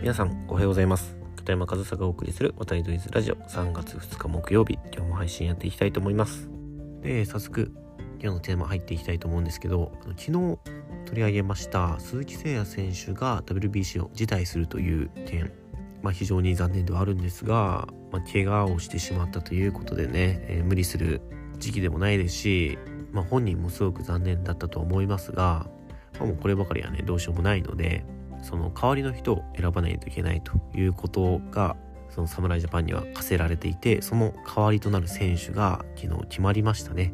皆さんおはようございます。片山和沙がお送りする渡りドイズラジオ。3月2日木曜日。今日も配信やっていきたいと思います。で早速今日のテーマ入っていきたいと思うんですけど昨日取り上げました鈴木誠也選手が WBC を辞退するという点まあ、非常に残念ではあるんですが、まあ、怪我をしてしまったということでね、えー、無理する時期でもないですし、まあ、本人もすごく残念だったと思いますが、まあ、もうこればかりはねどうしようもないのでその代わりの人を選ばないといけないということがその侍ジャパンには課せられていてその代わりとなる選手が昨日決まりましたね。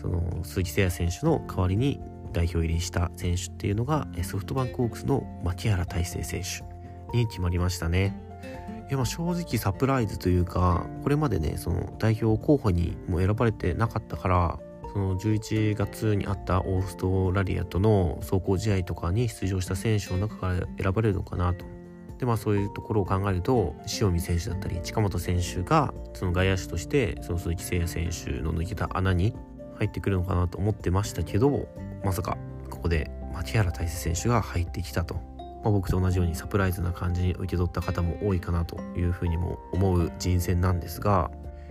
その鈴木誠也選手の代わりに代表入りした選手っていうのがソフトバンクホークスの牧原大成選手に決まりましたね。いやまあ正直サプライズというかこれまでねその代表候補にも選ばれてなかったからその11月にあったオーストラリアとの走行試合とかに出場した選手の中から選ばれるのかなと。でまあそういうところを考えると塩見選手だったり近本選手がその外野手としてその鈴木誠也選手の抜けた穴に入ってくるのかなと思ってましたけどまさかここで牧原大成選手が入ってきたと、まあ、僕と同じようにサプライズな感じに受け取った方も多いかなというふうにも思う人選なんですが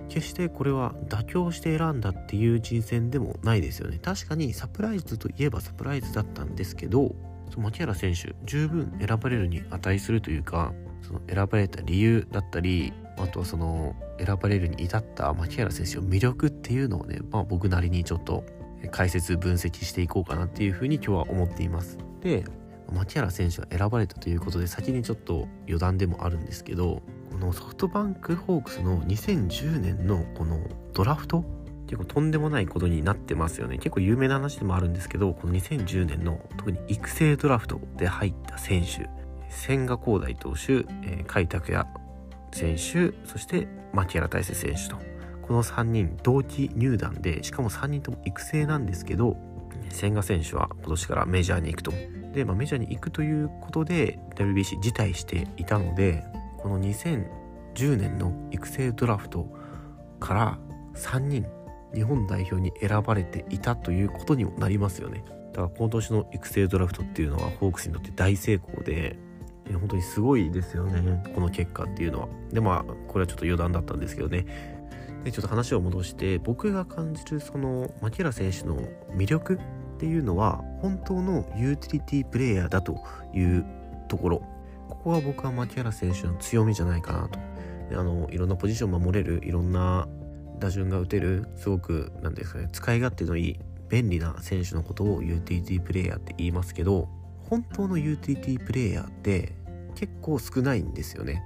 決してこれは妥協して選んだっていう人選でもないですよね。確かにサプライズといえばサプライズだったんですけどその牧原選手十分選ばれるに値するというかその選ばれた理由だったりあとはその選ばれるに至った牧原選手の魅力っていうのをね、まあ、僕なりにちょっと解説分析していこうかなっていうふうに今日は思っています。で牧原選手が選ばれたということで先にちょっと余談でもあるんですけどのソフトバンクホークスの2010年のこのドラフト結構とんでもないことになってますよね。結構有名な話でもあるんですけどこの2010年の特に育成ドラフトで入った選手千賀滉大投手、えー、甲斐拓也選手そして牧原大成選手と。この3人同期入団でしかも3人とも育成なんですけど千賀選手は今年からメジャーに行くと。で、まあ、メジャーに行くということで WBC 辞退していたのでこの2010年の育成ドラフトから3人日本代表に選ばれていたということにもなりますよね。だから今年の育成ドラフトっていうのはホークスにとって大成功で本当にすごいですよね。この結果っていうのは。でまあこれはちょっと余談だったんですけどね。でちょっと話を戻して僕が感じるその牧原選手の魅力っていうのは本当のユーティリティプレイヤーだというところ。ここは僕は牧原選手の強みじゃないかなと。あのいろんなポジション守れるいろんな打順が打てるすごく何ですかね使い勝手のいい便利な選手のことをユーティリティプレイヤーって言いますけど本当のユーティリティプレイヤーって結構少ないんですよね。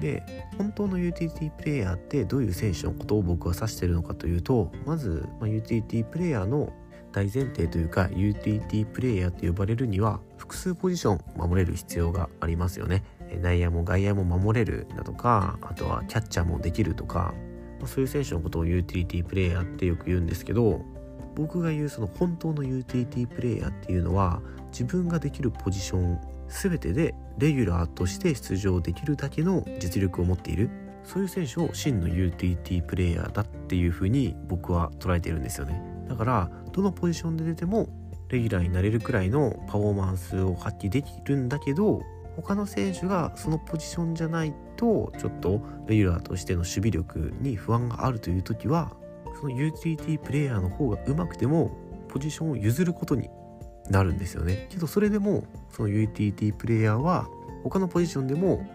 で本当のユーティリティプレイヤーってどういう選手のことを僕は指してるのかというとまず、まあ、ユーティリティプレイヤーの大前提というかユーティリティプレイヤーと呼ばれるには複数ポジション守れる必要がありますよね。内野も外野も守れるだとかあとはキャッチャーもできるとか、まあ、そういう選手のことをユーティリティプレイヤーってよく言うんですけど僕が言うその本当のユーティリティプレイヤーっていうのは自分ができるポジション全てでレギュラーとして出場できるだけの実力を持っているそういう選手を真のユーティリティプレイヤーだっていうふうに僕は捉えているんですよね。だからどのポジションで出てもレギュラーになれるくらいのパフォーマンスを発揮できるんだけど他の選手がそのポジションじゃないとちょっとレギュラーとしての守備力に不安があるという時はそのユーティリティプレイヤーの方が上手くてもポジションを譲ることになるんですよね。けどそれでもそのユーティリティプレイヤーは他のポジションでも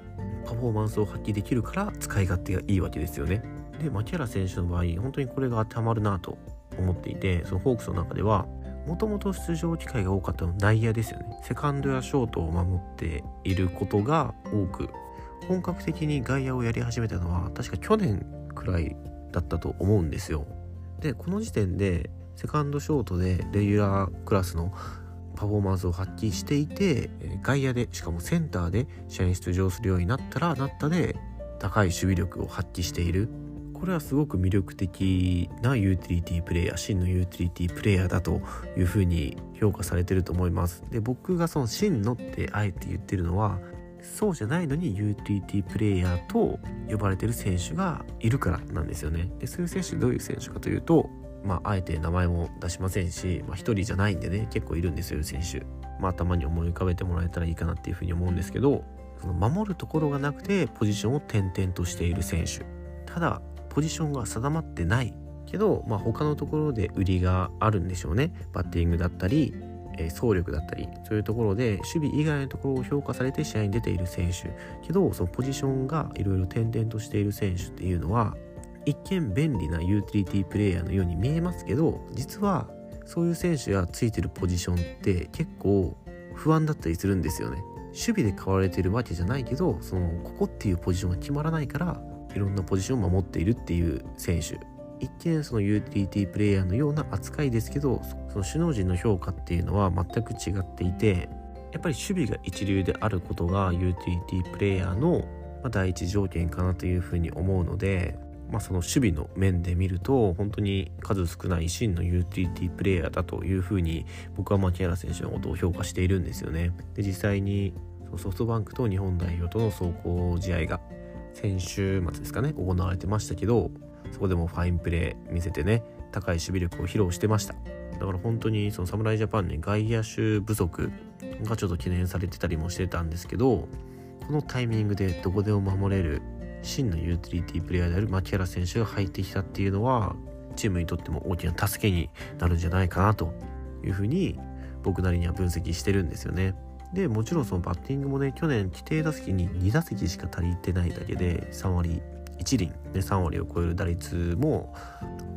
パフォーマンスを発揮できるから使い勝手がいいわけですよね。で牧原選手の場合本当にこれが当てはまるなと思っていてそのホークスの中ではもともと出場機会が多かったのは内野ですよね。セカンドやショートを守っていることが多く本格的に外野をやり始めたのは確か去年くらいだったと思うんですよ。でこの時点でセカンドショートでレギュラークラスのパフォーマンスを発揮していて外野でしかもセンターで試合に出場するようになったらなったで高い守備力を発揮しているこれはすごく魅力的なユーティリティプレイヤー真のユーティリティプレイヤーだというふうに評価されてると思います。で僕がその真のってあえて言ってるのはそうじゃないのにユーティリティプレイヤーと呼ばれてる選手がいるからなんですよね。でそういう選手どういう選手かというとまああえて名前も出しませんし、まあ、一人じゃないんでね結構いるんですよ選手。まあ頭に思い浮かべてもらえたらいいかなっていうふうに思うんですけどその守るところがなくてポジションを転々としている選手。ただポジションが定まってないけど、まあ、他のところで売りがあるんでしょうね。バッティングだったり、えー、走力だったりそういうところで守備以外のところを評価されて試合に出ている選手。けどそのポジションがいろいろ転々としている選手っていうのは一見便利なユーティリティプレイヤーのように見えますけど実はそういう選手がついてるポジションって結構不安だったりするんですよね。守備で買われてるわけじゃないけどそのここっていうポジションが決まらないからいろんなポジションを守っているっていう選手一見そのユーティリティプレイヤーのような扱いですけどその首脳陣の評価っていうのは全く違っていてやっぱり守備が一流であることがユーティリティプレイヤーの第一条件かなというふうに思うのでまあ、その守備の面で見ると本当に数少ない真のユーティリティプレイヤーだというふうに僕は牧原選手のことを評価しているんですよね。で実際にソフトバンクと日本代表との走行試合が先週末ですかね行われてましたけどそこでもファインプレー見せてね高い守備力を披露してましただから本当にその侍ジャパンに外野手不足がちょっと懸念されてたりもしてたんですけどこのタイミングでどこでも守れる真のユーティリティプレイヤーである牧原選手が入ってきたっていうのはチームにとっても大きな助けになるんじゃないかなというふうに僕なりには分析してるんですよね。でもちろんそのバッティングもね去年規定打席に2打席しか足りてないだけで3割1厘で3割を超える打率も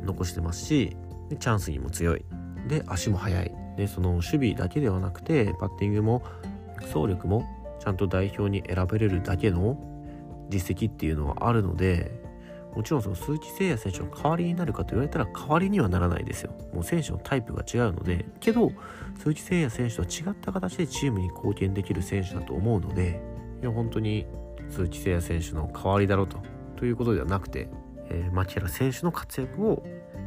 残してますしチャンスにも強い。で足も速い。でその守備だけではなくてバッティングも走力もちゃんと代表に選べれるだけの実績っていうのはあるのでもちろんその鈴木誠也選手の代わりになるかと言われたら代わりにはならないですよ。もう選手のタイプが違うので、けど鈴木誠也選手とは違った形でチームに貢献できる選手だと思うので、いや本当に鈴木誠也選手の代わりだろうとということではなくて、えー、牧原選手の活躍を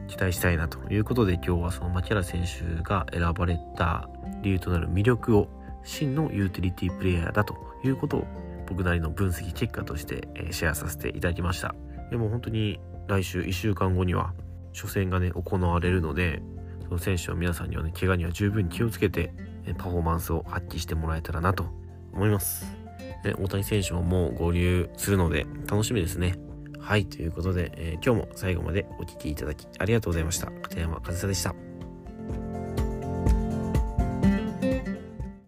期待したいなということで今日はその牧原選手が選ばれた理由となる魅力を真のユーティリティプレイヤーだということを僕なりの分析結果として、シェアさせていただきましたでも本当に来週1週間後には初戦がね行われるのでその選手の皆さんにはね怪我には十分気をつけてパフォーマンスを発揮してもらえたらなと。思います。で大谷選手ももう合流するので楽しみですね。はいということで、えー、今日も最後までお聴きいただきありがとうございました。片山和沙でした